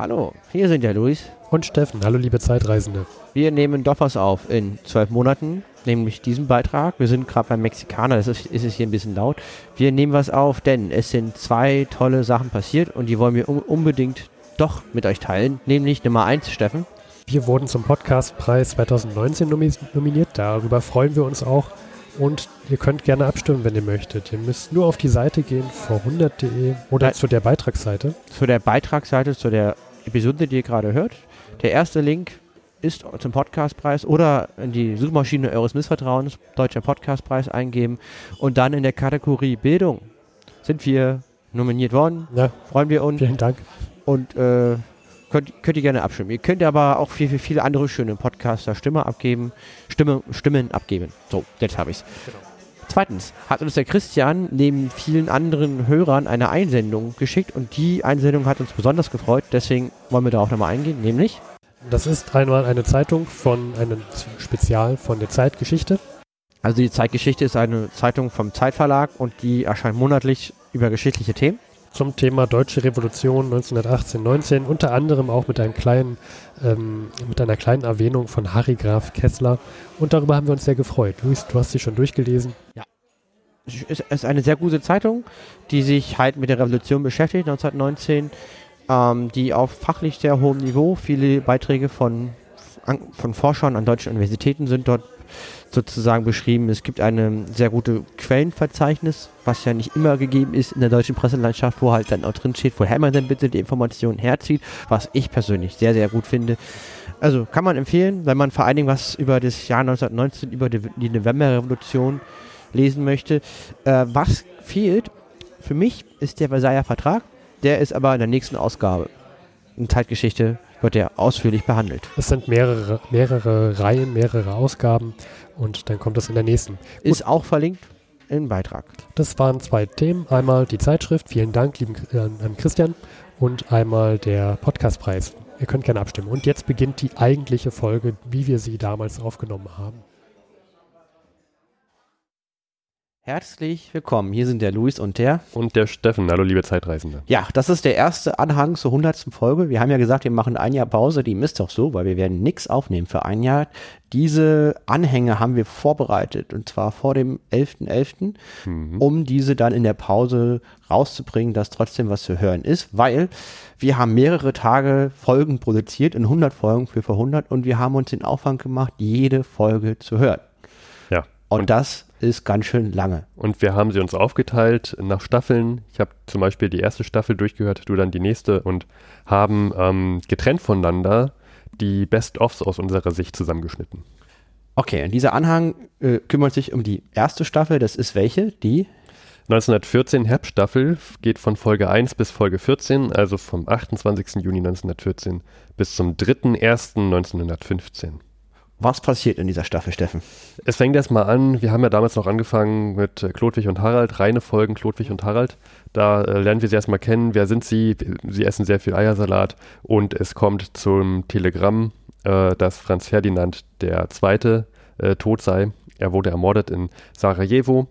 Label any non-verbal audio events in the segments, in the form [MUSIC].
Hallo, hier sind der Luis. Und Steffen. Hallo, liebe Zeitreisende. Wir nehmen doch was auf in zwölf Monaten, nämlich diesen Beitrag. Wir sind gerade beim Mexikaner, das ist, ist es hier ein bisschen laut. Wir nehmen was auf, denn es sind zwei tolle Sachen passiert und die wollen wir un unbedingt doch mit euch teilen. Nämlich Nummer eins, Steffen. Wir wurden zum Podcastpreis 2019 nominiert. Darüber freuen wir uns auch. Und ihr könnt gerne abstimmen, wenn ihr möchtet. Ihr müsst nur auf die Seite gehen, vor100.de oder Nein. zu der Beitragsseite. Zu der Beitragsseite, zu der Episode, die ihr gerade hört. Der erste Link ist zum Podcastpreis oder in die Suchmaschine eures Missvertrauens, Deutscher Podcastpreis eingeben und dann in der Kategorie Bildung sind wir nominiert worden. Ja. Freuen wir uns. Vielen Dank. Und äh, könnt, könnt ihr gerne abstimmen. Ihr könnt aber auch viel, viel, viele andere schöne Podcaster Stimme abgeben, Stimme, Stimmen abgeben. So, jetzt habe ich es. Genau. Zweitens hat uns der Christian neben vielen anderen Hörern eine Einsendung geschickt und die Einsendung hat uns besonders gefreut, deswegen wollen wir da auch nochmal eingehen, nämlich das ist einmal eine Zeitung von einem Spezial von der Zeitgeschichte. Also die Zeitgeschichte ist eine Zeitung vom Zeitverlag und die erscheint monatlich über geschichtliche Themen. Zum Thema Deutsche Revolution 1918-19, unter anderem auch mit einem kleinen, ähm, mit einer kleinen Erwähnung von Harry Graf Kessler. Und darüber haben wir uns sehr gefreut. Luis, du hast sie schon durchgelesen. Ja. Es ist eine sehr gute Zeitung, die sich halt mit der Revolution beschäftigt, 1919 ähm, die auf fachlich sehr hohem Niveau, viele Beiträge von, von Forschern an deutschen Universitäten sind dort sozusagen beschrieben. Es gibt eine sehr gute Quellenverzeichnis, was ja nicht immer gegeben ist in der deutschen Presselandschaft, wo halt dann auch drin steht, woher man denn bitte die Informationen herzieht, was ich persönlich sehr, sehr gut finde. Also kann man empfehlen, wenn man vor allen Dingen was über das Jahr 1919, über die, die Novemberrevolution lesen möchte. Äh, was fehlt für mich ist der Versailler Vertrag. Der ist aber in der nächsten Ausgabe. In Zeitgeschichte wird der ausführlich behandelt. Es sind mehrere, mehrere Reihen, mehrere Ausgaben und dann kommt das in der nächsten. Gut. Ist auch verlinkt im Beitrag. Das waren zwei Themen. Einmal die Zeitschrift, vielen Dank lieben, äh, an Christian, und einmal der Podcastpreis. Ihr könnt gerne abstimmen. Und jetzt beginnt die eigentliche Folge, wie wir sie damals aufgenommen haben. Herzlich willkommen. Hier sind der Luis und der. Und der Steffen. Hallo, liebe Zeitreisende. Ja, das ist der erste Anhang zur 100. Folge. Wir haben ja gesagt, wir machen ein Jahr Pause. Die ist doch so, weil wir werden nichts aufnehmen für ein Jahr. Diese Anhänge haben wir vorbereitet und zwar vor dem 11.11., .11., mhm. um diese dann in der Pause rauszubringen, dass trotzdem was zu hören ist, weil wir haben mehrere Tage Folgen produziert, in 100 Folgen für vor 100 und wir haben uns den Aufwand gemacht, jede Folge zu hören. Und, und das ist ganz schön lange. Und wir haben sie uns aufgeteilt nach Staffeln. Ich habe zum Beispiel die erste Staffel durchgehört, du dann die nächste und haben ähm, getrennt voneinander die Best-ofs aus unserer Sicht zusammengeschnitten. Okay, und dieser Anhang äh, kümmert sich um die erste Staffel. Das ist welche? Die? 1914 Herbststaffel geht von Folge 1 bis Folge 14, also vom 28. Juni 1914 bis zum 3.1.1915. Was passiert in dieser Staffel, Steffen? Es fängt erstmal an, wir haben ja damals noch angefangen mit Klodwig und Harald, reine Folgen Klodwig und Harald. Da äh, lernen wir sie erstmal kennen. Wer sind sie? Sie essen sehr viel Eiersalat und es kommt zum Telegramm, äh, dass Franz Ferdinand der Zweite äh, tot sei. Er wurde ermordet in Sarajevo.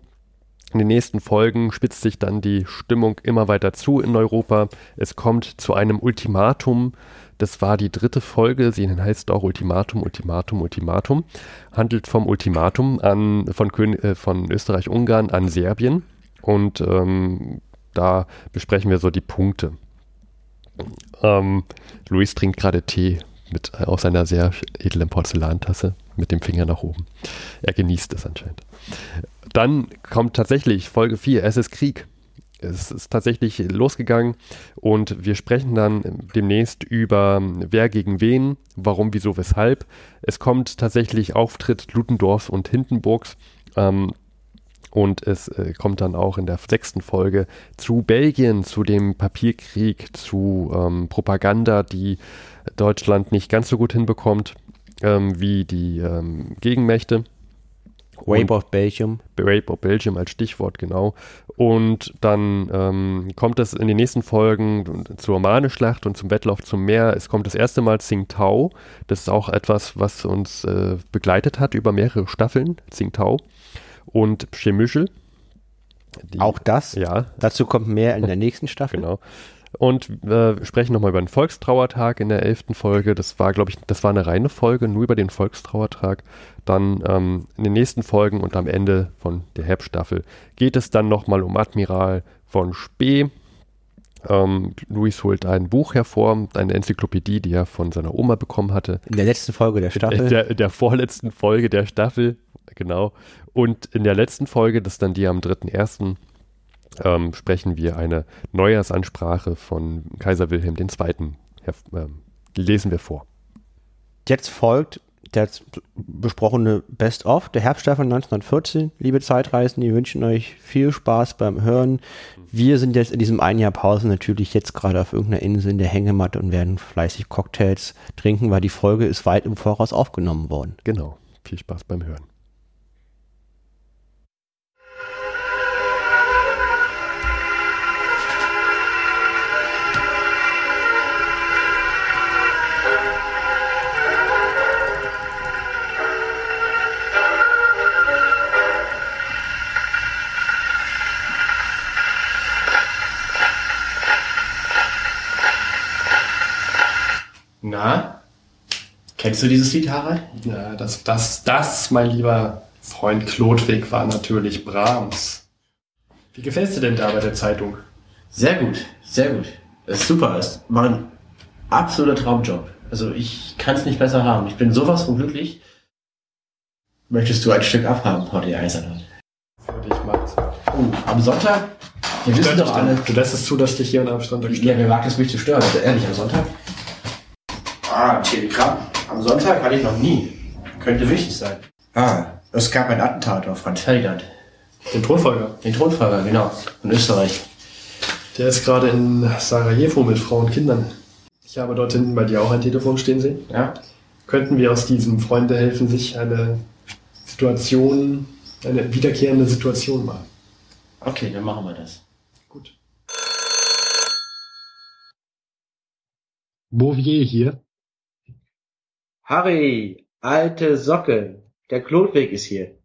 In den nächsten Folgen spitzt sich dann die Stimmung immer weiter zu in Europa. Es kommt zu einem Ultimatum das war die dritte Folge. Sie heißt auch Ultimatum, Ultimatum, Ultimatum. Handelt vom Ultimatum an, von, äh, von Österreich-Ungarn an Serbien. Und ähm, da besprechen wir so die Punkte. Ähm, Luis trinkt gerade Tee mit, äh, aus einer sehr edlen Porzellantasse mit dem Finger nach oben. Er genießt es anscheinend. Dann kommt tatsächlich Folge 4, es ist Krieg es ist tatsächlich losgegangen und wir sprechen dann demnächst über wer gegen wen, warum, wieso, weshalb. Es kommt tatsächlich Auftritt Ludendorffs und Hindenburgs. Ähm, und es äh, kommt dann auch in der sechsten Folge zu Belgien, zu dem Papierkrieg, zu ähm, Propaganda, die Deutschland nicht ganz so gut hinbekommt ähm, wie die ähm, Gegenmächte. Rape of Belgium. Rape of Belgium als Stichwort, genau. Und dann ähm, kommt es in den nächsten Folgen zur Maneschlacht und zum Wettlauf zum Meer. Es kommt das erste Mal Tsingtao. Das ist auch etwas, was uns äh, begleitet hat über mehrere Staffeln. Tsingtao. Und Chemüschel. Auch das? Ja. Dazu kommt mehr in der nächsten Staffel. genau. Und äh, sprechen nochmal über den Volkstrauertag in der elften Folge. Das war, glaube ich, das war eine reine Folge, nur über den Volkstrauertag. Dann ähm, in den nächsten Folgen und am Ende von der Herbststaffel geht es dann nochmal um Admiral von Spee. Ähm, Luis holt ein Buch hervor, eine Enzyklopädie, die er von seiner Oma bekommen hatte. In der letzten Folge der Staffel. In der, der vorletzten Folge der Staffel, genau. Und in der letzten Folge, das ist dann die am 3.1., ähm, sprechen wir eine Neujahrsansprache von Kaiser Wilhelm II. Ähm, lesen wir vor. Jetzt folgt der besprochene Best-of der Herbststaffel 1914. Liebe Zeitreisen, wir wünschen euch viel Spaß beim Hören. Wir sind jetzt in diesem ein Jahr Pause natürlich jetzt gerade auf irgendeiner Insel in der Hängematte und werden fleißig Cocktails trinken, weil die Folge ist weit im Voraus aufgenommen worden. Genau. Viel Spaß beim Hören. Na? Kennst du dieses Lied, Harald? Ja, das, das, das, mein lieber Freund Klodwig, war natürlich Brahms. Wie gefällst dir denn da bei der Zeitung? Sehr gut, sehr gut. Das ist super. Das war ein absoluter Traumjob. Also ich kann es nicht besser haben. Ich bin sowas von glücklich. Möchtest du ein Stück abhaben, Porti Eisenhardt? Für dich, Max. Oh, am Sonntag? Wir wissen doch alle. Du lässt es zu, dass dich hier am Sonntag Ja, wer wagt es mich zu stören? Also ehrlich, am Sonntag? Ah, Telegramm. Am Sonntag hatte ich noch nie. Könnte wichtig sein. Ah, es gab ein Attentat auf Franz Ferdinand. Den Thronfolger. Den Thronfolger, genau. In Österreich. Der ist gerade in Sarajevo mit Frau und Kindern. Ich habe dort hinten bei dir auch ein Telefon stehen sehen. Ja. Könnten wir aus diesem Freunde helfen, sich eine Situation, eine wiederkehrende Situation machen? Okay, dann machen wir das. Gut. Bouvier hier. Harry, alte Socke. Der Klotweg ist hier.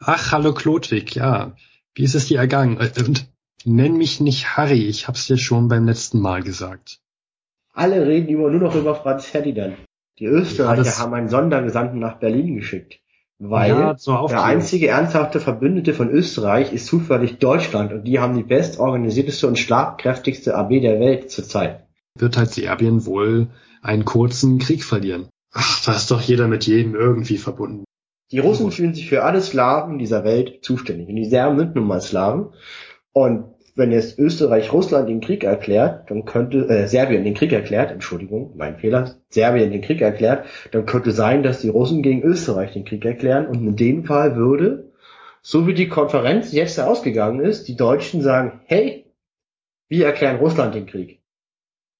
Ach, hallo Klodwig, ja. Wie ist es dir ergangen? Äh, Und nenn mich nicht Harry, ich hab's dir schon beim letzten Mal gesagt. Alle reden über, nur noch über Franz Ferdinand. Die Österreicher Ja, haben einen Sondergesandten nach Berlin geschickt. Weil Ja, der einzige ernsthafte Verbündete von Österreich ist zufällig Deutschland und die haben die bestorganisierteste und schlagkräftigste Armee der Welt zurzeit. Wird halt Serbien wohl einen kurzen Krieg verlieren. Ach, da ist doch jeder mit jedem irgendwie verbunden. Die Russen fühlen sich für alle Slawen dieser Welt zuständig. Und die Serben sind nun mal Slawen. Und wenn jetzt Österreich Russland den Krieg erklärt, dann könnte, äh, Serbien den Krieg erklärt, Entschuldigung, mein Fehler, Serbien den Krieg erklärt, dann könnte sein, dass die Russen gegen Österreich den Krieg erklären. Und in dem Fall würde, so wie die Konferenz jetzt ausgegangen ist, die Deutschen sagen, hey, wir erklären Russland den Krieg.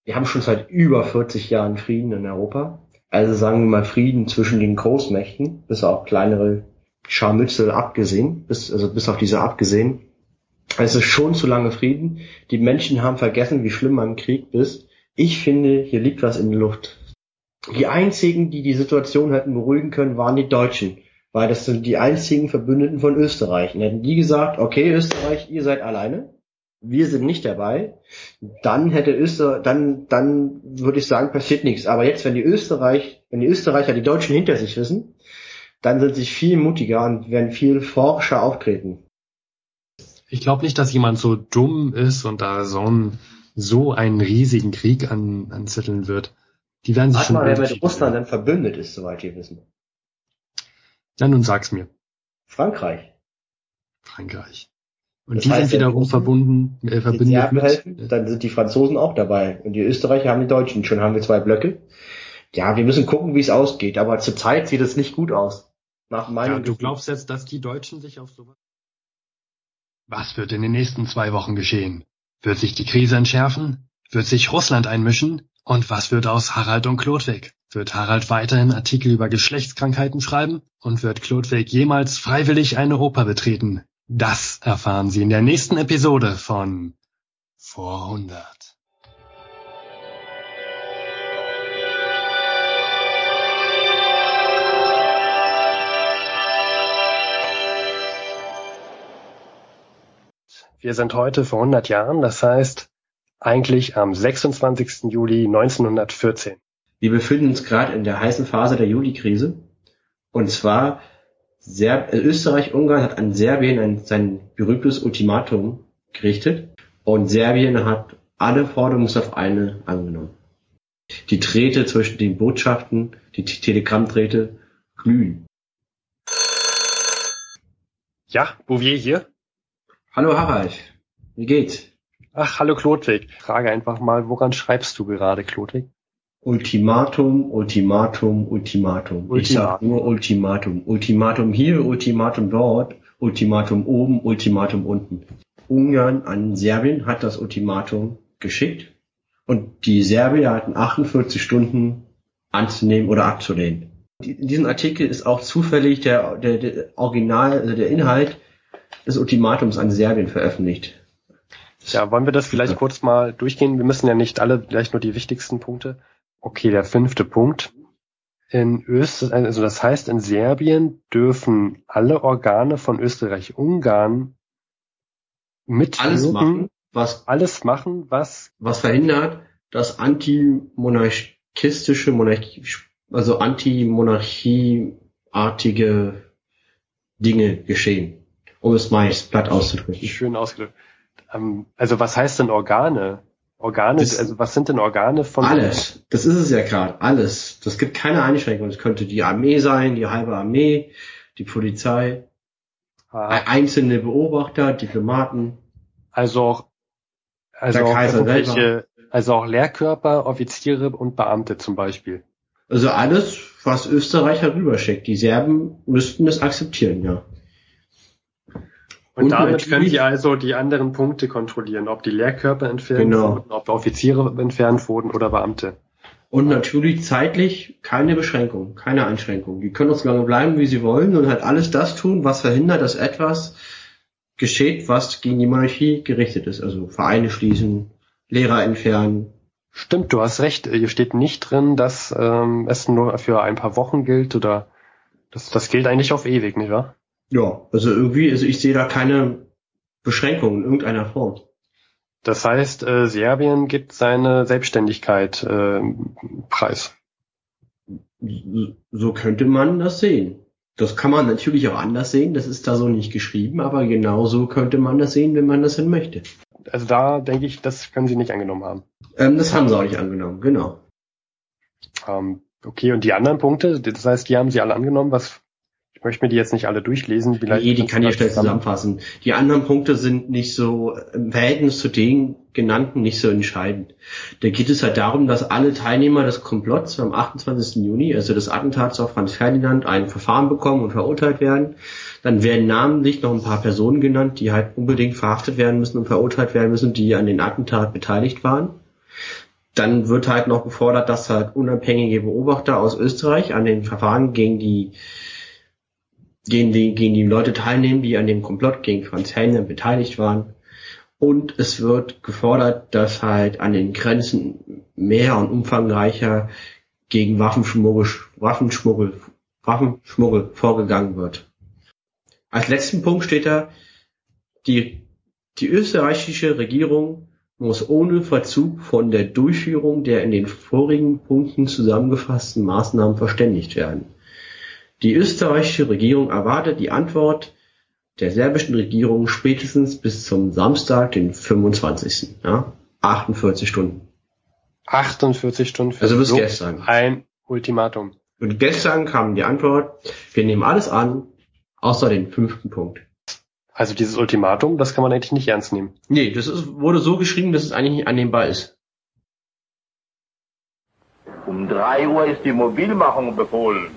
Wir haben schon seit über 40 Jahren Frieden in Europa. Also sagen wir mal Frieden zwischen den Großmächten, bis auf kleinere Scharmützel abgesehen, bis, also bis auf diese abgesehen. Es ist schon zu lange Frieden. Die Menschen haben vergessen, wie schlimm man im Krieg ist. Ich finde, hier liegt was in der Luft. Die einzigen, die die Situation hätten beruhigen können, waren die Deutschen. Weil das sind die einzigen Verbündeten von Österreich. Und hätten die gesagt, okay, Österreich, ihr seid alleine. Wir sind nicht dabei. Dann hätte Österreich, dann, dann würde ich sagen, passiert nichts. Aber jetzt, wenn die Österreich, wenn die Österreicher die Deutschen hinter sich wissen, dann sind sie viel mutiger und werden viel forscher auftreten. Ich glaube nicht, dass jemand so dumm ist und da so einen, so einen riesigen Krieg an, anzetteln wird. Die werden sich Warte schon mal, wer mit Russland dann verbündet ist, soweit wir wissen. Na, nun sag's mir. Frankreich. Frankreich. Und Das die heißt, sind wiederum verbunden, äh, Die verbündet Serben helfen, mit, dann sind die Franzosen auch dabei. Und die Österreicher haben die Deutschen. Schon haben wir zwei Blöcke. Ja, wir müssen gucken, wie es ausgeht. Aber zurzeit sieht es nicht gut aus. Nach meinem ja, du glaubst jetzt, dass die Deutschen sich auf sowas... Was wird in den nächsten zwei Wochen geschehen? Wird sich die Krise entschärfen? Wird sich Russland einmischen? Und was wird aus Harald und Klodwig? Wird Harald weiterhin Artikel über Geschlechtskrankheiten schreiben? Und wird Klodwig jemals freiwillig eine Oper betreten? Das erfahren Sie in der nächsten Episode von Vor 100. Wir sind heute vor 100 Jahren, das heißt eigentlich am 26. Juli 1914? Wir befinden uns gerade in der heißen Phase der Juli-Krise. Und zwar Serb äh, Österreich-Ungarn hat an Serbien ein, sein berühmtes Ultimatum gerichtet. Und Serbien hat alle Forderungen auf eine angenommen. Die Drähte zwischen den Botschaften, die Telegrammdrähte, glühen. Ja, Bouvier hier. Hallo Harald, wie geht's? Ach, hallo Klodwig. Frage einfach mal, woran schreibst du gerade, Klodwig? Ultimatum, Ultimatum, Ultimatum. Ich sag nur Ultimatum. Ultimatum hier, Ultimatum dort, Ultimatum oben, Ultimatum unten. Ungarn an Serbien hat das Ultimatum geschickt und die Serbier hatten 48 Stunden anzunehmen oder abzulehnen. In diesem Artikel ist auch zufällig der, der, der Original, also der Inhalt des Ultimatums an Serbien veröffentlicht. Ja, wollen wir das vielleicht kurz mal durchgehen? Wir müssen ja nicht alle, vielleicht nur die wichtigsten Punkte. Okay, der fünfte Punkt. In Österreich, also das heißt, in Serbien dürfen alle Organe von Österreich-Ungarn mit alles machen, was alles machen, was was verhindert, dass antimonarchistische Monarchie, also antimonarchieartige Dinge geschehen, um es mal platt auszudrücken. Schön ausgedrückt. Ähm, also was heißt denn Organe? Organe, das also was sind denn Organe von? Alles. Das ist es ja gerade. Alles. Das gibt keine Einschränkung. Es könnte die Armee sein, die halbe Armee, die Polizei, ah. einzelne Beobachter, Diplomaten. Also auch, also auch irgendwelche, also auch Lehrkörper, Offiziere und Beamte zum Beispiel. Also alles, was Österreich herüberschickt. Die Serben müssten es akzeptieren, ja. Und, damit können Sie also die anderen Punkte kontrollieren, ob die Lehrkörper entfernt genau. wurden, ob Offiziere entfernt wurden oder Beamte. Und natürlich zeitlich keine Beschränkung, keine Einschränkung. Die können so lange bleiben, wie sie wollen und halt alles das tun, was verhindert, dass etwas geschieht, was gegen die Monarchie gerichtet ist. Also Vereine schließen, Lehrer entfernen. Stimmt, du hast recht. Hier steht nicht drin, dass ähm, es nur für ein paar Wochen gilt oder das, das gilt eigentlich auf ewig, nicht wahr? Ja, also irgendwie, also ich sehe da keine Beschränkungen in irgendeiner Form. Das heißt, äh, Serbien gibt seine Selbstständigkeit äh, preis. So könnte man das sehen. Das kann man natürlich auch anders sehen, das ist da so nicht geschrieben, aber genau so könnte man das sehen, wenn man das denn möchte. Also da denke ich, das können sie nicht angenommen haben. Ähm, das haben sie auch nicht angenommen, genau. Ähm, okay, und die anderen Punkte, das heißt, die haben sie alle angenommen. Was ich möchte mir die jetzt nicht alle durchlesen. Vielleicht nee, die kann ich schnell zusammenfassen. Die anderen Punkte sind nicht so im Verhältnis zu den genannten nicht so entscheidend. Da geht es halt darum, dass alle Teilnehmer des Komplotts am 28. Juni, also des Attentats auf Franz Ferdinand, ein Verfahren bekommen und verurteilt werden. Dann werden namentlich noch ein paar Personen genannt, die halt unbedingt verhaftet werden müssen und verurteilt werden müssen, die an den Attentat beteiligt waren. Dann wird halt noch gefordert, dass halt unabhängige Beobachter aus Österreich an den Verfahren gegen die gegen die, gegen die Leute teilnehmen, die an dem Komplott gegen Franz Helmer beteiligt waren. Und es wird gefordert, dass halt an den Grenzen mehr und umfangreicher gegen Waffenschmuggel, Waffenschmuggel, Waffenschmuggel vorgegangen wird. Als letzten Punkt steht da, die, die österreichische Regierung muss ohne Verzug von der Durchführung der in den vorigen Punkten zusammengefassten Maßnahmen verständigt werden. Die österreichische Regierung erwartet die Antwort der serbischen Regierung spätestens bis zum Samstag, den 25. Ja, 48 Stunden. 48 Stunden für also bis so gestern. ein Ultimatum. Und gestern kam die Antwort, wir nehmen alles an, außer den fünften Punkt. Also dieses Ultimatum, das kann man eigentlich nicht ernst nehmen. Nee, das ist, wurde so geschrieben, dass es eigentlich nicht annehmbar ist. Um drei Uhr ist die Mobilmachung befohlen.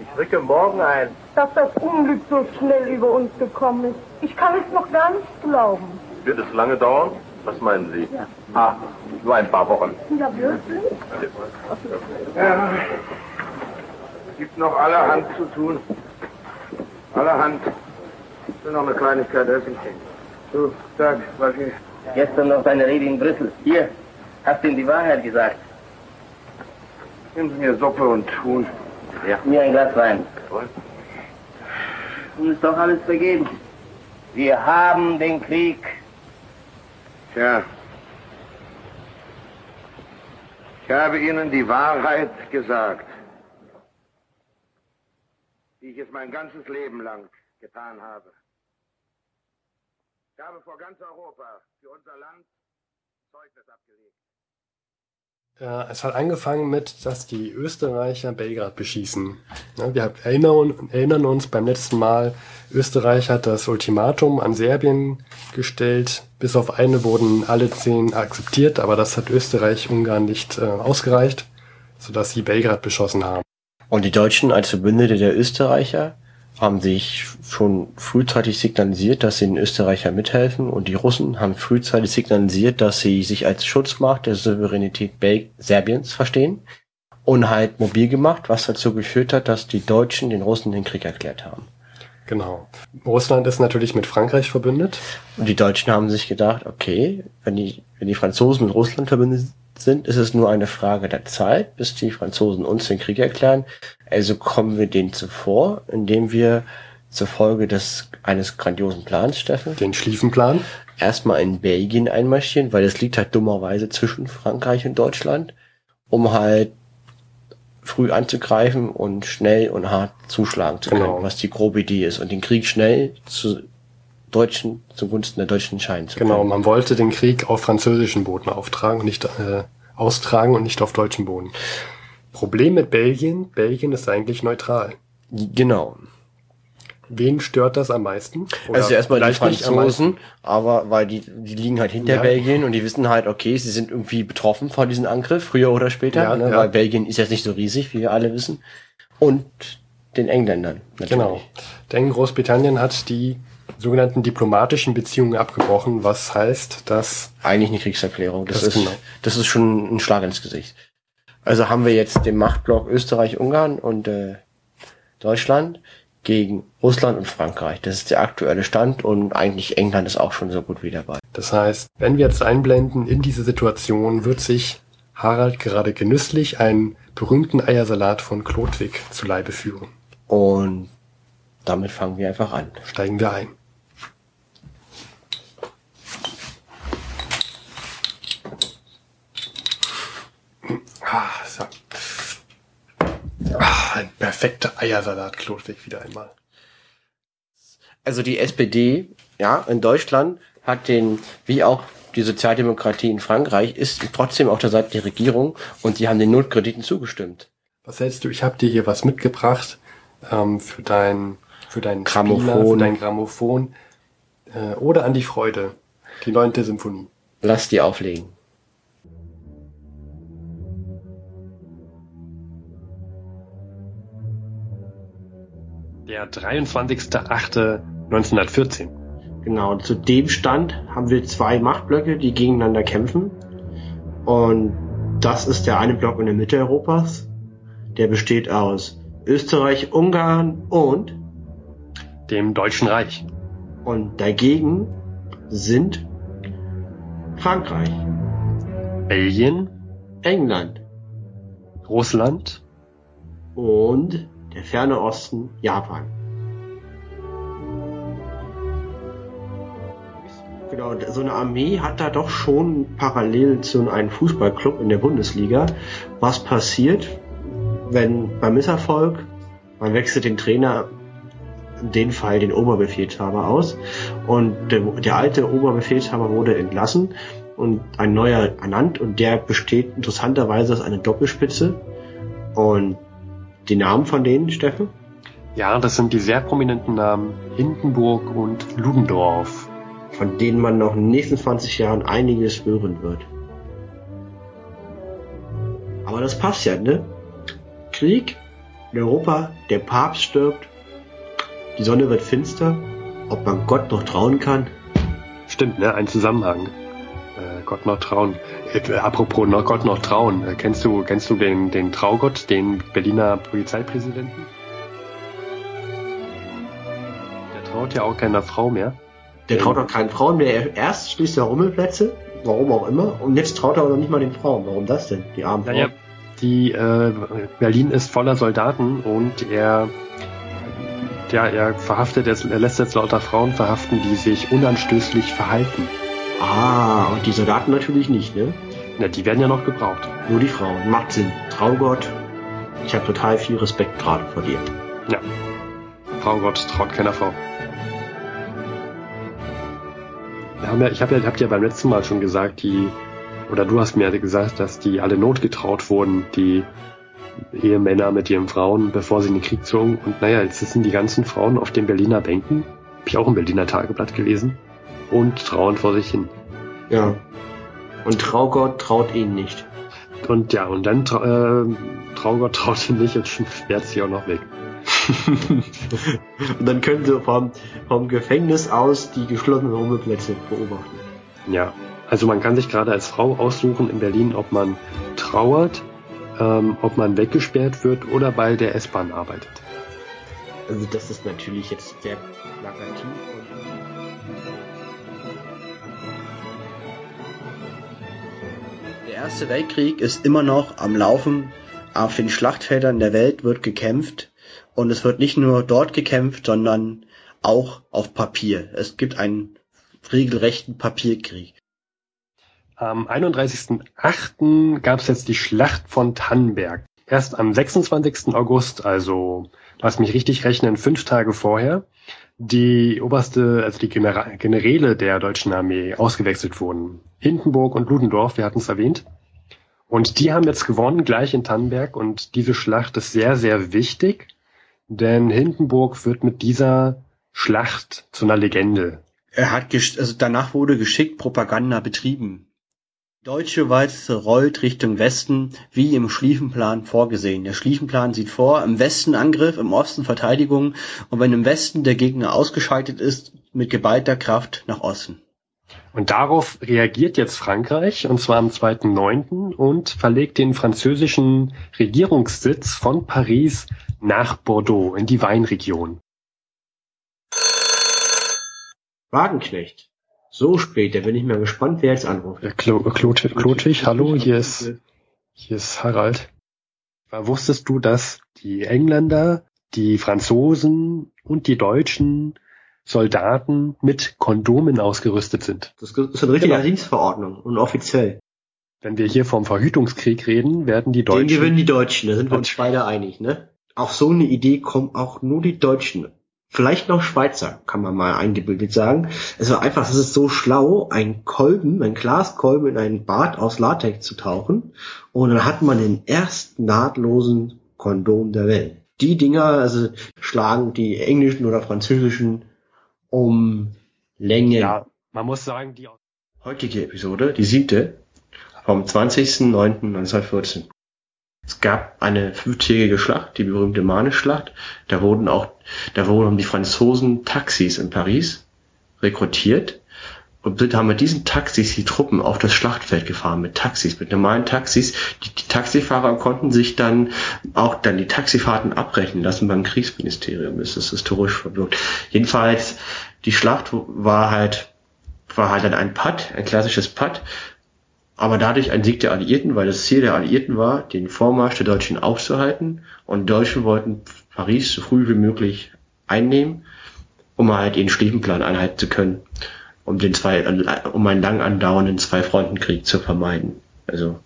Ich rücke morgen ein. Dass das Unglück so schnell über uns gekommen ist. Ich kann es noch gar nicht glauben. Wird es lange dauern? Was meinen Sie? Ja. Ah, nur ein paar Wochen. Ja, wirklich? Ja. Es gibt noch allerhand zu tun. Allerhand. Ich will noch eine Kleinigkeit essen. So, sag, was ich... Gestern noch deine Rede in Brüssel. Hier, hast du ihm die Wahrheit gesagt? Nehmen Sie mir Suppe und Huhn. Ja. Mir ein Glas Wein. Nun ist doch alles vergeben. Wir haben den Krieg. Tja, Ich habe Ihnen die Wahrheit gesagt, wie ich es mein ganzes Leben lang getan habe. Ich habe vor ganz Europa für unser Land Zeugnis abgelegt. Äh, es hat angefangen mit, dass die Österreicher Belgrad beschießen. Ja, wir erinnern, erinnern, uns beim letzten Mal, Österreich hat das Ultimatum an Serbien gestellt. Bis auf eine wurden alle zehn akzeptiert, aber das hat Österreich-Ungarn nicht äh, ausgereicht, sodass sie Belgrad beschossen haben. Und die Deutschen als Verbündete der Österreicher haben sich schon frühzeitig signalisiert, dass sie den Österreichern mithelfen und die Russen haben frühzeitig signalisiert, dass sie sich als Schutzmacht der Souveränität Bel Serbiens verstehen und halt mobil gemacht, was dazu geführt hat, dass die Deutschen den Russen den Krieg erklärt haben. Genau. Russland ist natürlich mit Frankreich verbündet. Und die Deutschen haben sich gedacht, okay, wenn die, wenn die Franzosen mit Russland verbündet sind, ist es nur eine Frage der Zeit, bis die Franzosen uns den Krieg erklären. Also kommen wir denen zuvor, indem wir zur Folge des eines grandiosen Plans, Steffen. Den Schlieffenplan. Erstmal in Belgien einmarschieren, weil es liegt halt dummerweise zwischen Frankreich und Deutschland, um halt früh anzugreifen und schnell und hart zuschlagen zu können, genau. was die grobe Idee ist. Und den Krieg schnell zu Deutschen, zugunsten der Deutschen scheinen zu Genau, man wollte den Krieg auf französischen Boden auftragen und nicht äh, austragen und nicht auf deutschen Boden. Problem mit Belgien, Belgien ist eigentlich neutral. Genau. Wen stört das am meisten? Oder also erstmal die Franzosen, aber weil die, die liegen halt hinter ja. Belgien und die wissen halt, okay, sie sind irgendwie betroffen von diesem Angriff, früher oder später, ja, ne, ja. weil Belgien ist jetzt nicht so riesig, wie wir alle wissen. Und den Engländern natürlich. Genau. Denn Großbritannien hat die sogenannten diplomatischen Beziehungen abgebrochen, was heißt, dass... Eigentlich eine Kriegserklärung. Das, das ist, genau. das ist schon ein Schlag ins Gesicht. Also haben wir jetzt den Machtblock Österreich, Ungarn und äh, Deutschland gegen Russland und Frankreich. Das ist der aktuelle Stand und eigentlich England ist auch schon so gut wie dabei. Das heißt, wenn wir jetzt einblenden in diese Situation, wird sich Harald gerade genüsslich einen berühmten Eiersalat von Klodwig zu Leibe führen. Und damit fangen wir einfach an. Steigen wir ein. Ah, so. ah, ein perfekter Eiersalat, Klotwig wieder einmal. Also die SPD, ja, in Deutschland hat den, wie auch die Sozialdemokratie in Frankreich, ist trotzdem auf der Seite der Regierung und die haben den Notkrediten zugestimmt. Was hältst du? Ich habe dir hier was mitgebracht ähm, für dein für dein Grammophon, Spieler, für dein Grammophon äh, oder an die Freude, die neunte Symphonie. Lass die auflegen. Der 23.08.1914. Genau, zu dem Stand haben wir zwei Machtblöcke, die gegeneinander kämpfen. Und das ist der eine Block in der Mitte Europas. Der besteht aus Österreich, Ungarn und dem Deutschen Reich. Und dagegen sind Frankreich, Belgien, England, Russland und der ferne Osten Japan. Genau, so eine Armee hat da doch schon parallel zu einem Fußballclub in der Bundesliga. Was passiert, wenn beim Misserfolg, man wechselt den Trainer den Fall den Oberbefehlshaber aus und der, der alte Oberbefehlshaber wurde entlassen und ein neuer ernannt und der besteht interessanterweise aus einer Doppelspitze und die Namen von denen, Steffen? Ja, das sind die sehr prominenten Namen Hindenburg und Ludendorff. Von denen man noch in den nächsten 20 Jahren einiges hören wird. Aber das passt ja, ne? Krieg in Europa, der Papst stirbt, die Sonne wird finster, ob man Gott noch trauen kann. Stimmt, ne? Ein Zusammenhang. Gott noch trauen. Äh, apropos noch Gott noch trauen. Äh, kennst du, kennst du den, den Traugott, den Berliner Polizeipräsidenten? Der traut ja auch keiner Frau mehr. Der traut auch keinen Frauen mehr. Erst schließt er Rummelplätze, warum auch immer, und jetzt traut er aber noch nicht mal den Frauen. Warum das denn? Die armen Frauen. Naja, die äh, Berlin ist voller Soldaten und er ja, er verhaftet jetzt, er lässt jetzt lauter Frauen verhaften, die sich unanstößlich verhalten. Ah, und die Soldaten natürlich nicht, ne? Na, die werden ja noch gebraucht. Nur die Frauen. Macht Sinn. Traugott, ich habe total viel Respekt gerade vor dir. Ja. Traugott traut keiner Frau. Wir haben ja, ich habe ja, habt ja beim letzten Mal schon gesagt, die, oder du hast mir ja gesagt, dass die alle notgetraut wurden, die Ehemänner mit ihren Frauen, bevor sie in den Krieg zogen. Und naja, jetzt sitzen die ganzen Frauen auf den Berliner Bänken, hab ich auch im Berliner Tageblatt gelesen, und trauen vor sich hin. Ja. Und Traugott traut ihnen nicht. Und ja, und dann tra äh, Traugott traut ihn nicht und [LAUGHS] sperrt sie auch noch weg. [LAUGHS] und dann können sie vom, vom Gefängnis aus die geschlossenen Rummelplätze beobachten. Ja, also man kann sich gerade als Frau aussuchen in Berlin, ob man trauert, ähm, ob man weggesperrt wird oder bei der S-Bahn arbeitet. Also das ist natürlich jetzt sehr plakativ. Der Erste Weltkrieg ist immer noch am Laufen. Auf den Schlachtfeldern der Welt wird gekämpft. Und es wird nicht nur dort gekämpft, sondern auch auf Papier. Es gibt einen regelrechten Papierkrieg. Am 31.08. gab es jetzt die Schlacht von Tannenberg. Erst am 26. August, also lass mich richtig rechnen, fünf Tage vorher, die oberste, also die Generäle der deutschen Armee ausgewechselt wurden. Hindenburg und Ludendorff, wir hatten es erwähnt. Und die haben jetzt gewonnen, gleich in Tannenberg. Und diese Schlacht ist sehr, sehr wichtig, denn Hindenburg wird mit dieser Schlacht zu einer Legende. Er hat, also danach wurde geschickt Propaganda betrieben. Deutsche Walze rollt Richtung Westen, wie im Schlieffenplan vorgesehen. Der Schlieffenplan sieht vor, im Westen Angriff, im Osten Verteidigung und wenn im Westen der Gegner ausgeschaltet ist, mit geballter Kraft nach Osten. Und darauf reagiert jetzt Frankreich, und zwar am 2.9. und verlegt den französischen Regierungssitz von Paris nach Bordeaux in die Weinregion. Wagenknecht. So spät, da bin ich mal gespannt, wer jetzt anruft. Klotwig, hallo, hier ist, hier ist Harald. Wusstest du, dass die Engländer, die Franzosen und die Deutschen Soldaten mit Kondomen ausgerüstet sind? Das ist eine richtige genau. Dienstverordnung und offiziell. Wenn wir hier vom Verhütungskrieg reden, werden die Deutschen... Den gewinnen die Deutschen, da sind wir uns beide einig, ne? Auf so eine Idee kommen auch nur die Deutschen vielleicht noch Schweizer, kann man mal eingebildet sagen. Es war einfach, es ist so schlau, ein Kolben, ein Glaskolben in einen Bad aus Latex zu tauchen und dann hat man den ersten nahtlosen Kondom der Welt. Die Dinger, also schlagen die englischen oder französischen um Längen. Ja, man muss sagen, die heutige Episode, die siebte, vom 20.09.1914. Es gab eine fünftägige Schlacht, die berühmte Marne-Schlacht. Da wurden auch, da wurden die Franzosen Taxis in Paris rekrutiert und sind, haben mit diesen Taxis die Truppen auf das Schlachtfeld gefahren, mit Taxis, mit normalen Taxis. Die, die Taxifahrer konnten sich dann auch dann die Taxifahrten abrechnen lassen beim Kriegsministerium. Das ist historisch verbirgt. Jedenfalls, die Schlacht war halt, war halt dann ein Putt, ein klassisches Putt aber dadurch ein Sieg der Alliierten, weil das Ziel der Alliierten war, den Vormarsch der Deutschen aufzuhalten und Deutschen wollten Paris so früh wie möglich einnehmen, um halt den Schlieffenplan einhalten zu können, um den zwei, um einen lang andauernden Zwei-Fronten-Krieg zu vermeiden. Also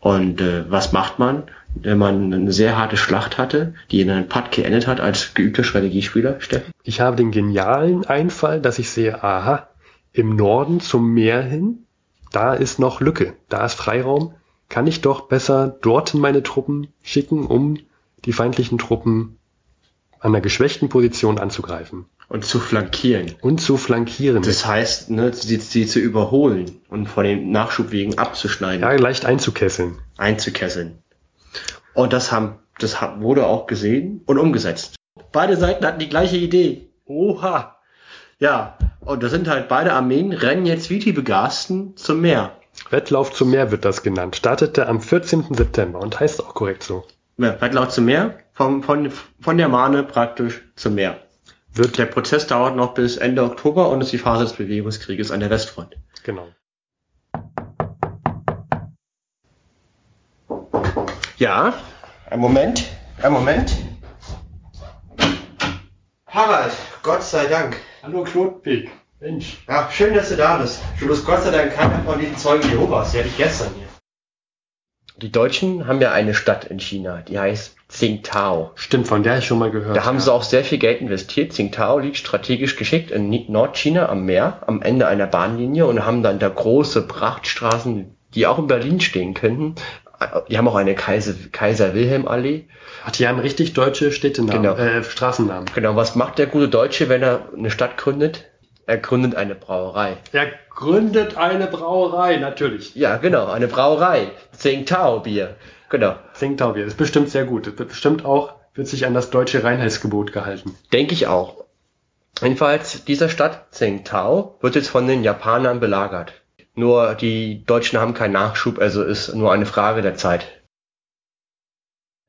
und äh, was macht man, wenn man eine sehr harte Schlacht hatte, die in einem Putt geendet hat als geübter Strategiespieler, Steffen? Ich habe den genialen Einfall, dass ich sehe, aha, im Norden zum Meer hin da ist noch Lücke, da ist Freiraum, kann ich doch besser dorthin meine Truppen schicken, um die feindlichen Truppen an einer geschwächten Position anzugreifen. Und zu flankieren. Und zu flankieren. Das heißt, ne, sie, sie zu überholen und von den Nachschubwegen abzuschneiden. Ja, leicht einzukesseln. Einzukesseln. Und das haben, das wurde auch gesehen und umgesetzt. Beide Seiten hatten die gleiche Idee. Oha. Ja, und da sind halt beide Armeen, rennen jetzt wie die Begasten zum Meer. Wettlauf zum Meer wird das genannt. Startete am 14. September und heißt auch korrekt so. Ja, Wettlauf zum Meer, vom, von, von der Mahne praktisch zum Meer. Wird der Prozess dauert noch bis Ende Oktober und ist die Phase des Bewegungskrieges an der Westfront. Genau. Ja, ein Moment, ein Moment. Harald, Gott sei Dank. Hallo Klotpik. Mensch. Ja, schön, dass du da bist. Du bist Gott sei Dank keiner von diesen Zeugen Jehovas. Die hatte ich gestern hier. Die Deutschen haben ja eine Stadt in China, die heißt Tsingtao. Stimmt, von der ich schon mal gehört. Da haben ja. sie auch sehr viel Geld investiert. Tsingtao liegt strategisch geschickt in Nordchina am Meer, am Ende einer Bahnlinie und haben dann da große Prachtstraßen, die auch in Berlin stehen könnten. Die haben auch eine Kaiser, Kaiser Wilhelm Allee. Ach, die haben richtig deutsche Städtenamen, Genau. äh, Straßennamen. Genau, was macht der gute Deutsche, wenn er eine Stadt gründet? Er gründet eine Brauerei. Er gründet eine Brauerei, natürlich. Ja, genau, eine Brauerei. Tsingtao Bier. Genau. Tsingtao Bier. Ist bestimmt sehr gut. Ist bestimmt auch, wird sich an das deutsche Reinheitsgebot gehalten. Denke ich auch. Jedenfalls, dieser Stadt Tsingtao wird jetzt von den Japanern belagert. Nur die Deutschen haben keinen Nachschub, also ist nur eine Frage der Zeit.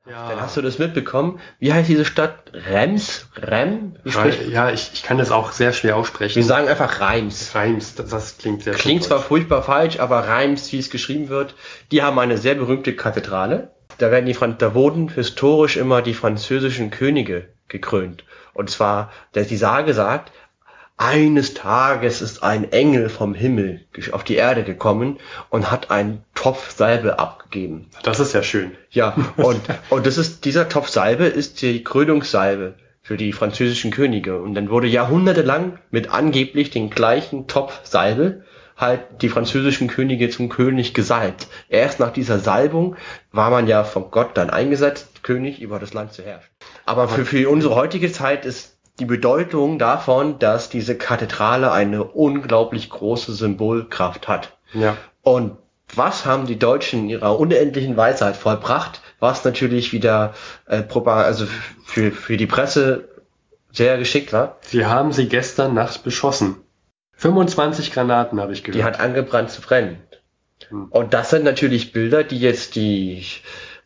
Ja, Dann hast du das mitbekommen. Wie heißt diese Stadt? Rems? Rem? Wie spricht? ja ich, ich kann das auch sehr schwer aussprechen. Wir sagen einfach Reims. Reims, das, das klingt sehr Klingt zwar furchtbar falsch, aber Reims, wie es geschrieben wird, die haben eine sehr berühmte Kathedrale. Da werden die Fran da wurden historisch immer die französischen Könige gekrönt. Und zwar, der die Sage sagt, eines Tages ist ein Engel vom Himmel auf die Erde gekommen und hat einen Topf Salbe abgegeben. Das ist ja schön. Ja, [LAUGHS] und, und das ist, dieser Topf Salbe ist die Krönungssalbe für die französischen Könige. Und dann wurde jahrhundertelang mit angeblich den gleichen Topf Salbe halt die französischen Könige zum König gesalbt. Erst nach dieser Salbung war man ja von Gott dann eingesetzt, König über das Land zu herrschen. Aber für, für unsere heutige Zeit ist die Bedeutung davon, dass diese Kathedrale eine unglaublich große Symbolkraft hat. Ja. Und was haben die Deutschen in ihrer unendlichen Weisheit vollbracht, was natürlich wieder äh, also für, für die Presse sehr geschickt war? Sie haben sie gestern Nacht beschossen. 25 Granaten habe ich gehört. Die hat angebrannt zu brennen. Hm. Und das sind natürlich Bilder, die jetzt die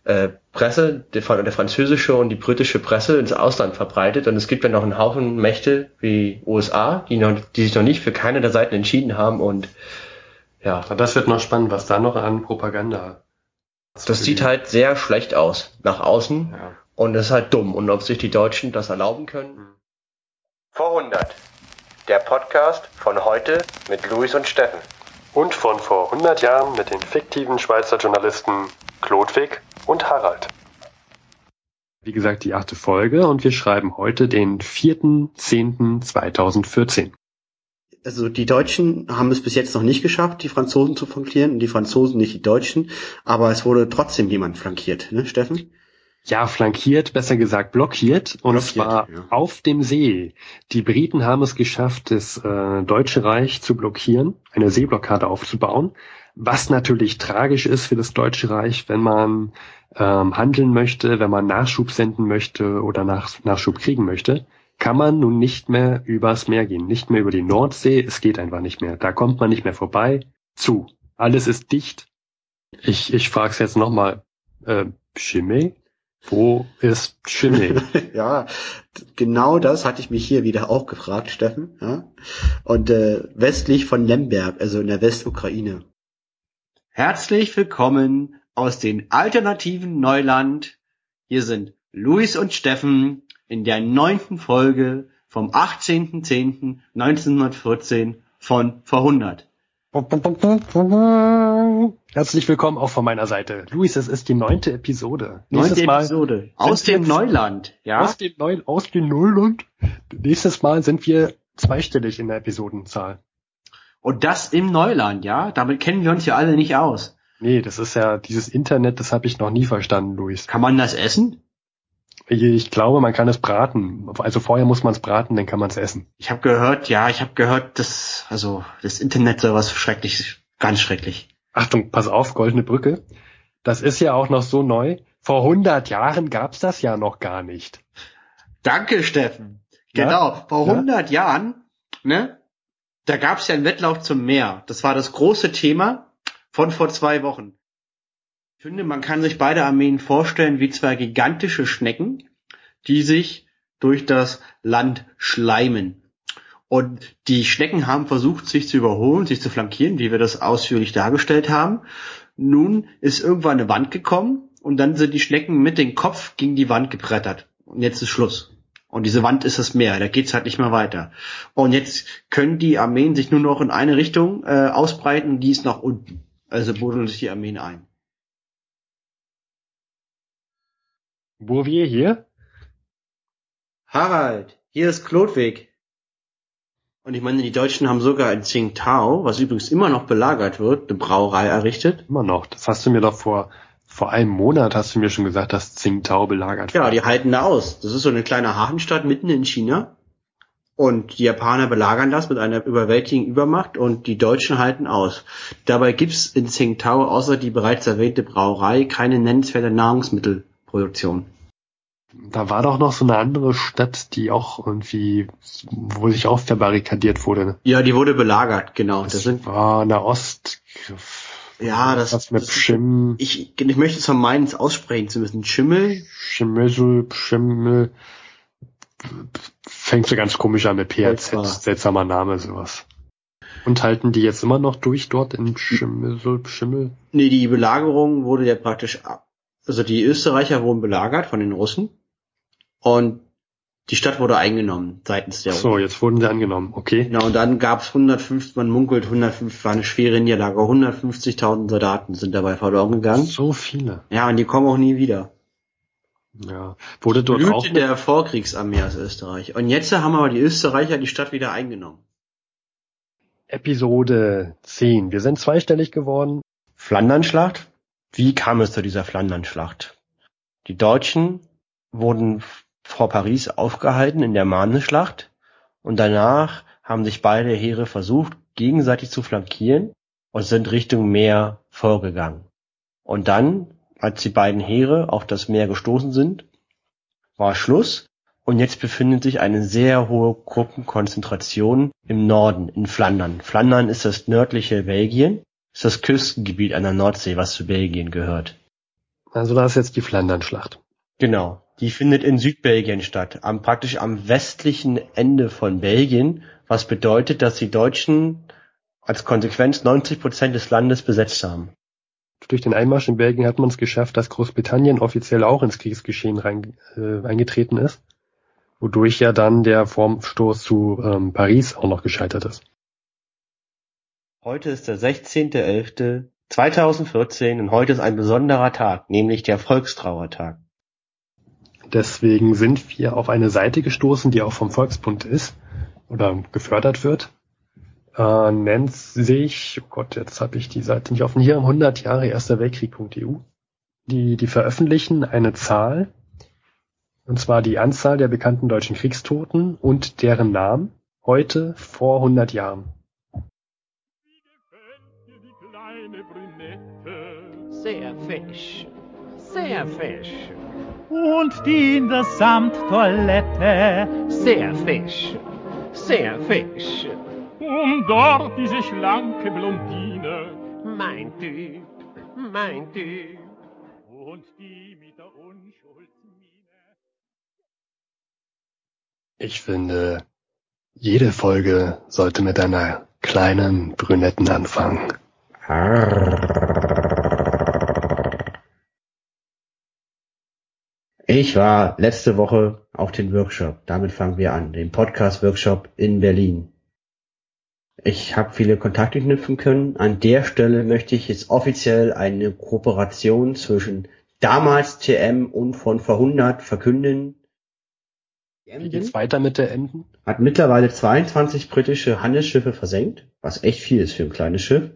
äh, Presse, der französische und die britische Presse ins Ausland verbreitet. Und es gibt ja noch einen Haufen Mächte wie USA, die, noch, die sich noch nicht für keine der Seiten entschieden haben. Und ja, das wird noch spannend, was da noch an Propaganda. das sieht halt sehr schlecht aus nach außen. Ja. Und das ist halt dumm. Und ob sich die Deutschen das erlauben können? Vor 100. Der Podcast von heute mit Luis und Steffen. Und von vor 100 Jahren mit den fiktiven Schweizer Journalisten Klodwig und Harald. Wie gesagt, die achte Folge und wir schreiben heute den 4.10.2014. Also die Deutschen haben es bis jetzt noch nicht geschafft, die Franzosen zu flankieren und die Franzosen nicht die Deutschen, aber es wurde trotzdem jemand flankiert, ne, Steffen? Ja, flankiert, besser gesagt blockiert, und Blockiert, zwar ja. auf dem See. Die Briten haben es geschafft, das äh, Deutsche Reich zu blockieren, eine Seeblockade aufzubauen, was natürlich tragisch ist für das Deutsche Reich, wenn man ähm, handeln möchte, wenn man Nachschub senden möchte oder nach, Nachschub kriegen möchte, kann man nun nicht mehr übers Meer gehen, nicht mehr über die Nordsee, es geht einfach nicht mehr. Da kommt man nicht mehr vorbei. Zu. Alles ist dicht. Ich, ich frage es jetzt nochmal. Äh, Chimay? Wo ist Chimay? [LAUGHS] ja, genau das hatte ich mich hier wieder auch gefragt, Steffen. Ja? Und äh, westlich von Lemberg, also in der Westukraine. Herzlich willkommen aus dem alternativen Neuland. Hier sind Luis und Steffen in der neunten Folge vom 18.10.1914 von Vorhundert. Herzlich willkommen auch von meiner Seite. Luis, es ist die neunte Episode. Neunte Mal Episode. Aus dem Neuland, ja? Aus dem, Neu aus dem Neuland. Nächstes Mal sind wir zweistellig in der Episodenzahl. Und das im Neuland, ja? Damit kennen wir uns ja alle nicht aus. Nee, das ist ja dieses Internet, das habe ich noch nie verstanden, Luis. Kann man das essen? Ich, glaube, man kann es braten. Also vorher muss man es braten, dann kann man es essen. Ich habe gehört, ja, ich habe gehört, dass also das Internet soll was schrecklich, ganz schrecklich. Achtung, pass auf, goldene Brücke. Das ist ja auch noch so neu. Vor 100 Jahren gab's das ja noch gar nicht. Danke, Steffen. Ja? Genau, vor Ja? 100 Jahren, ne, da gab es ja einen Wettlauf zum Meer. Das war das große Thema von vor zwei Wochen. Ich finde, man kann sich beide Armeen vorstellen wie zwei gigantische Schnecken, die sich durch das Land schleimen. Und die Schnecken haben versucht, sich zu überholen, sich zu flankieren, wie wir das ausführlich dargestellt haben. Nun ist irgendwann eine Wand gekommen und dann sind die Schnecken mit dem Kopf gegen die Wand gebrettert. Und jetzt ist Schluss. Und diese Wand ist das Meer, da geht's halt nicht mehr weiter. Und jetzt können die Armeen sich nur noch in eine Richtung äh, ausbreiten, die ist nach unten. Also buddeln sich die Armeen ein. Bouvier hier? Harald, hier ist Klodwig. Und ich meine, die Deutschen haben sogar in Tsingtao, was übrigens immer noch belagert wird, eine Brauerei errichtet. Immer noch. Das hast du mir doch vor, vor einem Monat hast du mir schon gesagt, dass Tsingtao belagert Ja, die halten da aus. Das ist so eine kleine Hafenstadt mitten in China. Und die Japaner belagern das mit einer überwältigenden Übermacht und die Deutschen halten aus. Dabei gibt's in Tsingtao außer die bereits erwähnte Brauerei keine nennenswerte Nahrungsmittelproduktion. Da war doch noch so eine andere Stadt, die auch irgendwie, wo sich auch verbarrikadiert wurde. Ja, die wurde belagert, genau. Das, Das sind, war eine Ost. Ja, das, Was mit das Schim, ich, ich möchte es vermeiden, es aussprechen zu müssen. Schimmel? Schimmel, Schimmel. Fängt so ganz komisch an mit PRZ. Seltsamer Name, sowas. Und halten die jetzt immer noch durch dort in Schimmel, Schimmel? Nee, die Belagerung wurde ja praktisch ab. Also die Österreicher wurden belagert von den Russen und die Stadt wurde eingenommen seitens der So, jetzt wurden sie angenommen. Okay. Genau, und dann gab es 150, man munkelt 150, war eine schwere Niederlage, 150.000 Soldaten sind dabei verloren gegangen. So viele. Ja, und die kommen auch nie wieder. Ja. Wurde dort auch Blüte der Vorkriegsarmee aus Österreich. Und jetzt haben aber die Österreicher die Stadt wieder eingenommen. Episode 10. Wir sind zweistellig geworden. Flandernschlacht? Wie kam es zu dieser Flandernschlacht? Die Deutschen wurden vor Paris aufgehalten in der Marne-Schlacht und danach haben sich beide Heere versucht, gegenseitig zu flankieren und sind Richtung Meer vorgegangen. Und dann, als die beiden Heere auf das Meer gestoßen sind, war Schluss und jetzt befindet sich eine sehr hohe Gruppenkonzentration im Norden, in Flandern. Flandern ist das nördliche Belgien, ist das Küstengebiet an der Nordsee, was zu Belgien gehört. Also da ist jetzt die Flandernschlacht. Genau. Die findet in Südbelgien statt, am praktisch am westlichen Ende von Belgien, was bedeutet, dass die Deutschen als Konsequenz 90 Prozent des Landes besetzt haben. Durch den Einmarsch in Belgien hat man es geschafft, dass Großbritannien offiziell auch ins Kriegsgeschehen rein, äh, eingetreten ist, wodurch ja dann der Vorstoß zu ähm, Paris auch noch gescheitert ist. Heute ist der 16.11.2014 und heute ist ein besonderer Tag, nämlich der Volkstrauertag. Deswegen sind wir auf eine Seite gestoßen, die auch vom Volksbund ist oder gefördert wird. Äh, nennt sich, oh Gott, jetzt habe ich die Seite nicht offen, hier 100 Jahre Erster Weltkrieg.eu. Die, die veröffentlichen eine Zahl, und zwar die Anzahl der bekannten deutschen Kriegstoten und deren Namen heute vor 100 Jahren. Sehr fesch. Sehr fesch. Und die in der Samttoilette. Sehr fesch. Sehr fesch. Und dort diese schlanke Blondine. Mein Typ. Mein Typ. Und die mit der Unschuldsmine. Ich finde, jede Folge sollte mit einer kleinen Brünetten anfangen. Ich war letzte Woche auf den Workshop. Damit fangen wir an, den Podcast-Workshop in Berlin. Ich habe viele Kontakte knüpfen können. An der Stelle möchte ich jetzt offiziell eine Kooperation zwischen damals TM und von vor 100 verkünden. Wie geht's weiter mit der Emden? Hat mittlerweile 22 britische Handelsschiffe versenkt, was echt viel ist für ein kleines Schiff.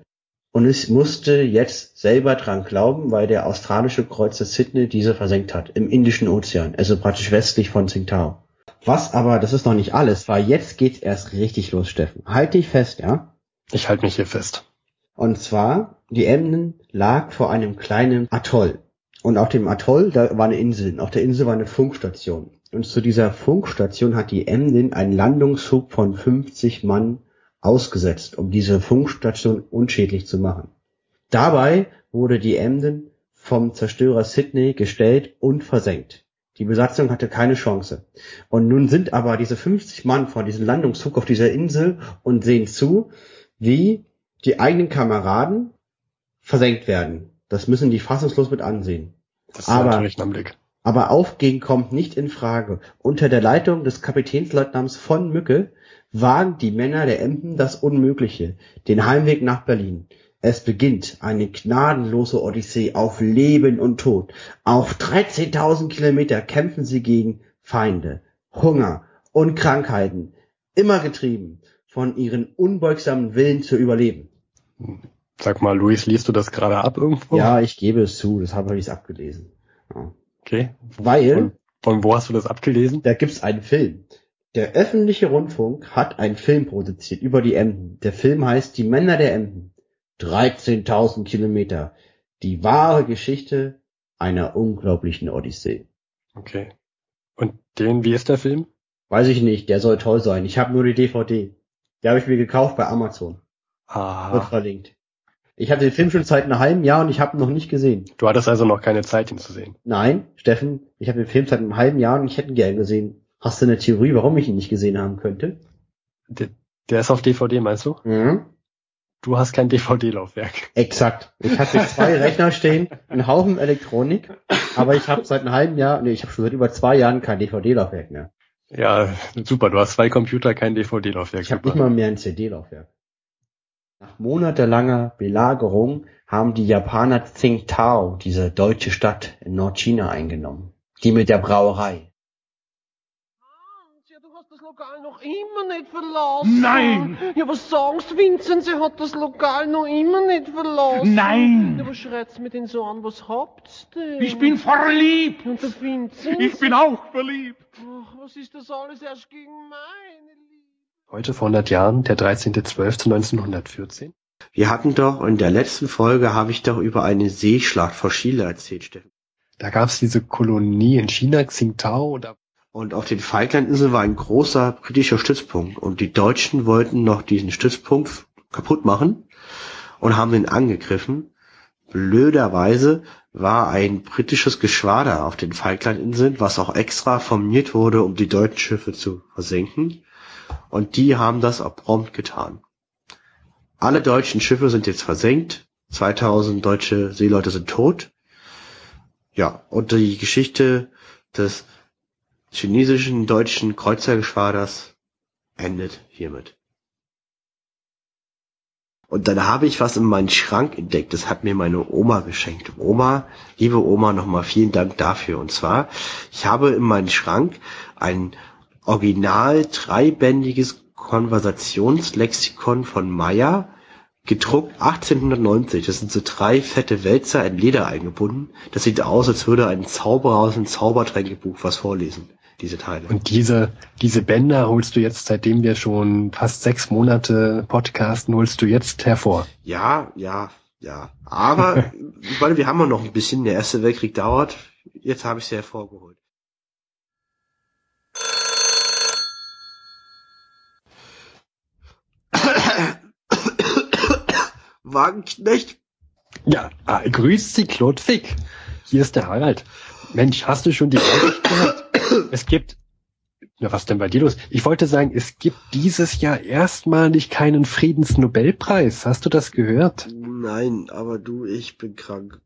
Und es musste jetzt selber dran glauben, weil der australische Kreuzer Sydney diese versenkt hat, im Indischen Ozean, also praktisch westlich von Tsingtao. Was aber, das ist noch nicht alles, weil jetzt geht's erst richtig los, Steffen. Halt dich fest, ja? Ich halte mich hier fest. Und zwar, die Emden lag vor einem kleinen Atoll. Und auf dem Atoll, da war eine Insel. Und auf der Insel war eine Funkstation. Und zu dieser Funkstation hat die Emden einen Landungshub von 50 Mann ausgesetzt, um diese Funkstation unschädlich zu machen. Dabei wurde die Emden vom Zerstörer Sydney gestellt und versenkt. Die Besatzung hatte keine Chance. Und nun sind aber diese 50 Mann vor diesem Landungszug auf dieser Insel und sehen zu, wie die eigenen Kameraden versenkt werden. Das müssen die fassungslos mit ansehen. Das ist Aber- natürlich ein Blick. Aber Aufgehen kommt nicht in Frage. Unter der Leitung des Kapitänsleutnants von Mücke wagen die Männer der Emden das Unmögliche, den Heimweg nach Berlin. Es beginnt eine gnadenlose Odyssee auf Leben und Tod. Auf 13.000 Kilometer kämpfen sie gegen Feinde, Hunger und Krankheiten, immer getrieben von ihren unbeugsamen Willen zu überleben. Sag mal, Luis, liest du das gerade ab irgendwo? Ja, ich gebe es zu, das habe ich abgelesen. Ja. Okay. Weil, Von, von wo hast du das abgelesen? da gibt's einen Film. Der öffentliche Rundfunk hat einen Film produziert über die Emden. Der Film heißt Die Männer der Emden. 13.000 Kilometer. Die wahre Geschichte einer unglaublichen Odyssee. Okay. Und den, wie ist der Film? Weiß ich nicht, der soll toll sein. Ich habe nur die DVD. Die habe ich mir gekauft bei Amazon. Wird Ah, verlinkt. Ich hatte den Film schon seit einem halben Jahr und ich habe ihn noch nicht gesehen. du hattest also noch keine Zeit, ihn zu sehen. Nein, Steffen, ich habe den Film seit einem halben Jahr und ich hätte ihn gern gesehen. Hast du eine Theorie, warum ich ihn nicht gesehen haben könnte? Der, der ist auf DVD, meinst du? Mhm. Du hast kein DVD-Laufwerk. Exakt. Ich hatte zwei [LAUGHS] Rechner stehen, einen Haufen Elektronik, aber ich habe seit einem halben Jahr, nee, ich habe schon seit über zwei Jahren kein DVD-Laufwerk mehr. Ja, super. Du hast zwei Computer, kein DVD-Laufwerk. Ich habe nicht mal mehr ein CD-Laufwerk. Nach monatelanger Belagerung haben die Japaner Tsingtao, diese deutsche Stadt in Nordchina, eingenommen. Die mit der Brauerei. Ja, du hast das Lokal noch immer nicht verlassen. Nein! Ja, was sagst, Vincent? Sie hat das Lokal noch immer nicht verlassen. Nein! Ja, was schreit's mit den so an? Was habt's denn? Ich bin verliebt! Und der Vincent? Ich bin auch verliebt! Ach, was ist das alles erst gegen meine Liebe? Heute vor 100 Jahren, der 13.12.1914. Wir hatten doch in der letzten Folge habe ich doch über eine Seeschlacht vor Chile erzählt, Steffen. Da gab's diese Kolonie in China, Tsingtao. Da Und auf den Falklandinseln war ein großer britischer Stützpunkt und die Deutschen wollten noch diesen Stützpunkt kaputt machen und haben ihn angegriffen. Blöderweise war ein britisches Geschwader auf den Falklandinseln, was auch extra formiert wurde, um die deutschen Schiffe zu versenken. Und die haben das auch prompt getan. Alle deutschen Schiffe sind jetzt versenkt. 2000 deutsche Seeleute sind tot. Ja, und die Geschichte des chinesischen deutschen Kreuzergeschwaders endet hiermit. Und dann habe ich was in meinen Schrank entdeckt. Das hat mir meine Oma geschenkt. Oma, liebe Oma, nochmal vielen Dank dafür. Und zwar, ich habe in meinen Schrank ein original dreibändiges Konversationslexikon von Meyer, gedruckt 1890. Das sind so drei fette Wälzer in Leder eingebunden. Das sieht aus, als würde ein Zauberer aus einem Zaubertränkebuch was vorlesen, diese Teile. Und diese, diese Bänder holst du jetzt, seitdem wir schon fast sechs Monate podcasten, holst du jetzt hervor. Ja, ja, ja. Aber, [LAUGHS] ich meine, wir haben ja noch ein bisschen. Der Erste Weltkrieg dauert. Jetzt habe ich sie hervorgeholt. [COUGHS] Wagenknecht. Ja, ah, grüß Sie, Claude Fick. Hier ist der Harald. Mensch, hast du schon die Nachricht gehört? Es gibt, na was denn bei dir los? Ich wollte sagen, es gibt dieses Jahr erstmalig keinen Friedensnobelpreis. Hast du das gehört? Nein, aber du, ich bin krank.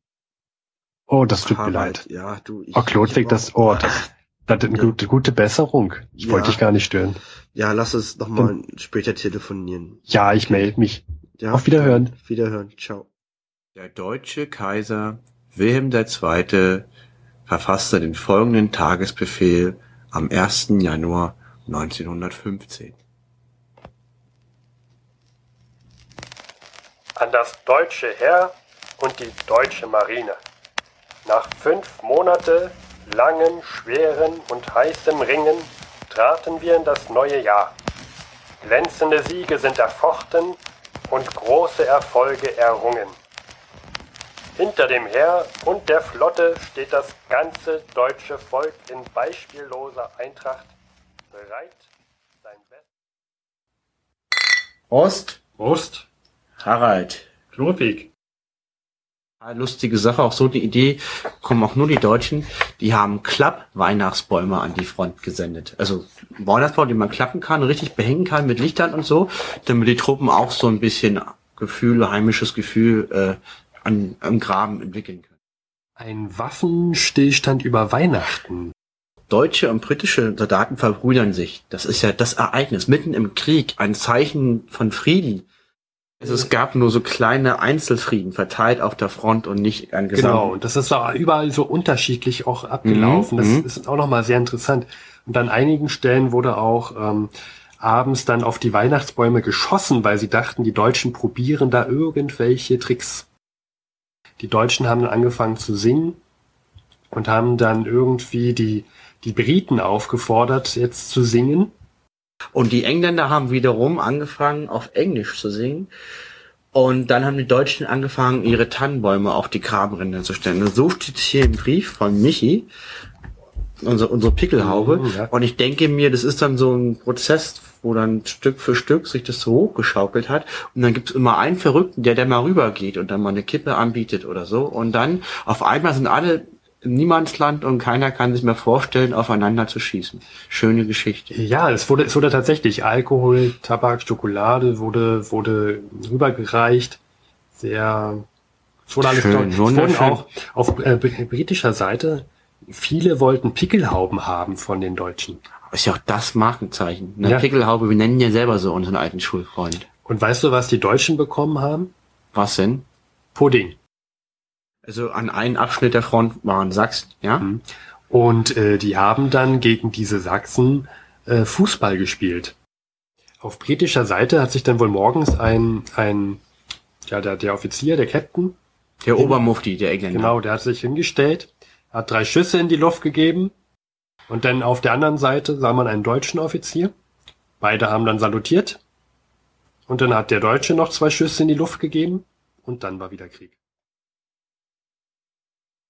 Oh, das tut mir Harald, leid. Ja, du, ich. Oh, Klodwig, das, oh, das, das ist eine gute, gute Besserung. Ich Ja. wollte dich gar nicht stören. Ja, lass uns nochmal später telefonieren. Ja, ich melde mich. Ja, Auf Wiederhören. Wiederhören. Ciao. Der deutsche Kaiser Wilhelm II. Verfasste den folgenden Tagesbefehl am 1. Januar 1915. an das deutsche Heer und die deutsche Marine. Nach fünf Monate langem, schweren und heißem Ringen traten wir in das neue Jahr. Glänzende Siege sind erfochten und große Erfolge errungen. Hinter dem Heer und der Flotte steht das ganze deutsche Volk in beispielloser Eintracht, bereit, sein Bestes. Ost, Prost. Harald. Klodwig. Lustige Sache, auch so die Idee, kommen auch nur die Deutschen, die haben Klapp-Weihnachtsbäume an die Front gesendet. Also Weihnachtsbaum, den man klappen kann, richtig behängen kann mit Lichtern und so, damit die Truppen auch so ein bisschen Gefühl, heimisches Gefühl äh, an, am Graben entwickeln können. Ein Waffenstillstand über Weihnachten. Deutsche und britische Soldaten verbrüdern sich. Das ist ja das Ereignis mitten im Krieg, ein Zeichen von Frieden. Also es gab nur so kleine Einzelfrieden verteilt auf der Front und nicht an Gesamt. Genau, und das ist da überall so unterschiedlich auch abgelaufen. Mhm, Das ist auch nochmal sehr interessant. Und an einigen Stellen wurde auch ähm, abends dann auf die Weihnachtsbäume geschossen, weil sie dachten, die Deutschen probieren da irgendwelche Tricks. Die Deutschen haben dann angefangen zu singen und haben dann irgendwie die, die Briten aufgefordert, jetzt zu singen. Und die Engländer haben wiederum angefangen, auf Englisch zu singen. Und dann haben die Deutschen angefangen, ihre Tannenbäume auf die Grabenränder zu stellen. So steht hier im Brief von Michi, unsere, unsere Pickelhaube. Mhm, ja. Und ich denke mir, das ist dann so ein Prozess, wo dann Stück für Stück sich das so hochgeschaukelt hat. Und dann gibt es immer einen Verrückten, der der mal rübergeht und dann mal eine Kippe anbietet oder so. Und dann auf einmal sind alle im Niemandsland und keiner kann sich mehr vorstellen, aufeinander zu schießen. Schöne Geschichte. Ja, es wurde, es wurde tatsächlich Alkohol, Tabak, Schokolade wurde, wurde rübergereicht. Sehr, es wurde alles Schön. Es wurden auch auf äh, br- britischer Seite viele wollten Pickelhauben haben von den Deutschen. Ist ja auch das Markenzeichen. Eine Ja. Pickelhaube, wir nennen ja selber so unseren alten Schulfreund. Und weißt du, was die Deutschen bekommen haben? Was denn? Pudding. Also an einem Abschnitt der Front waren Sachsen, ja? Mhm. Und äh, die haben dann gegen diese Sachsen äh, Fußball gespielt. Auf britischer Seite hat sich dann wohl morgens ein, ein ja, der, der Offizier, der Captain, Der Obermufti, der Engländer. genau, der hat sich hingestellt, hat drei Schüsse in die Luft gegeben und dann auf der anderen Seite sah man einen deutschen Offizier. Beide haben dann salutiert und dann hat der Deutsche noch zwei Schüsse in die Luft gegeben und dann war wieder Krieg.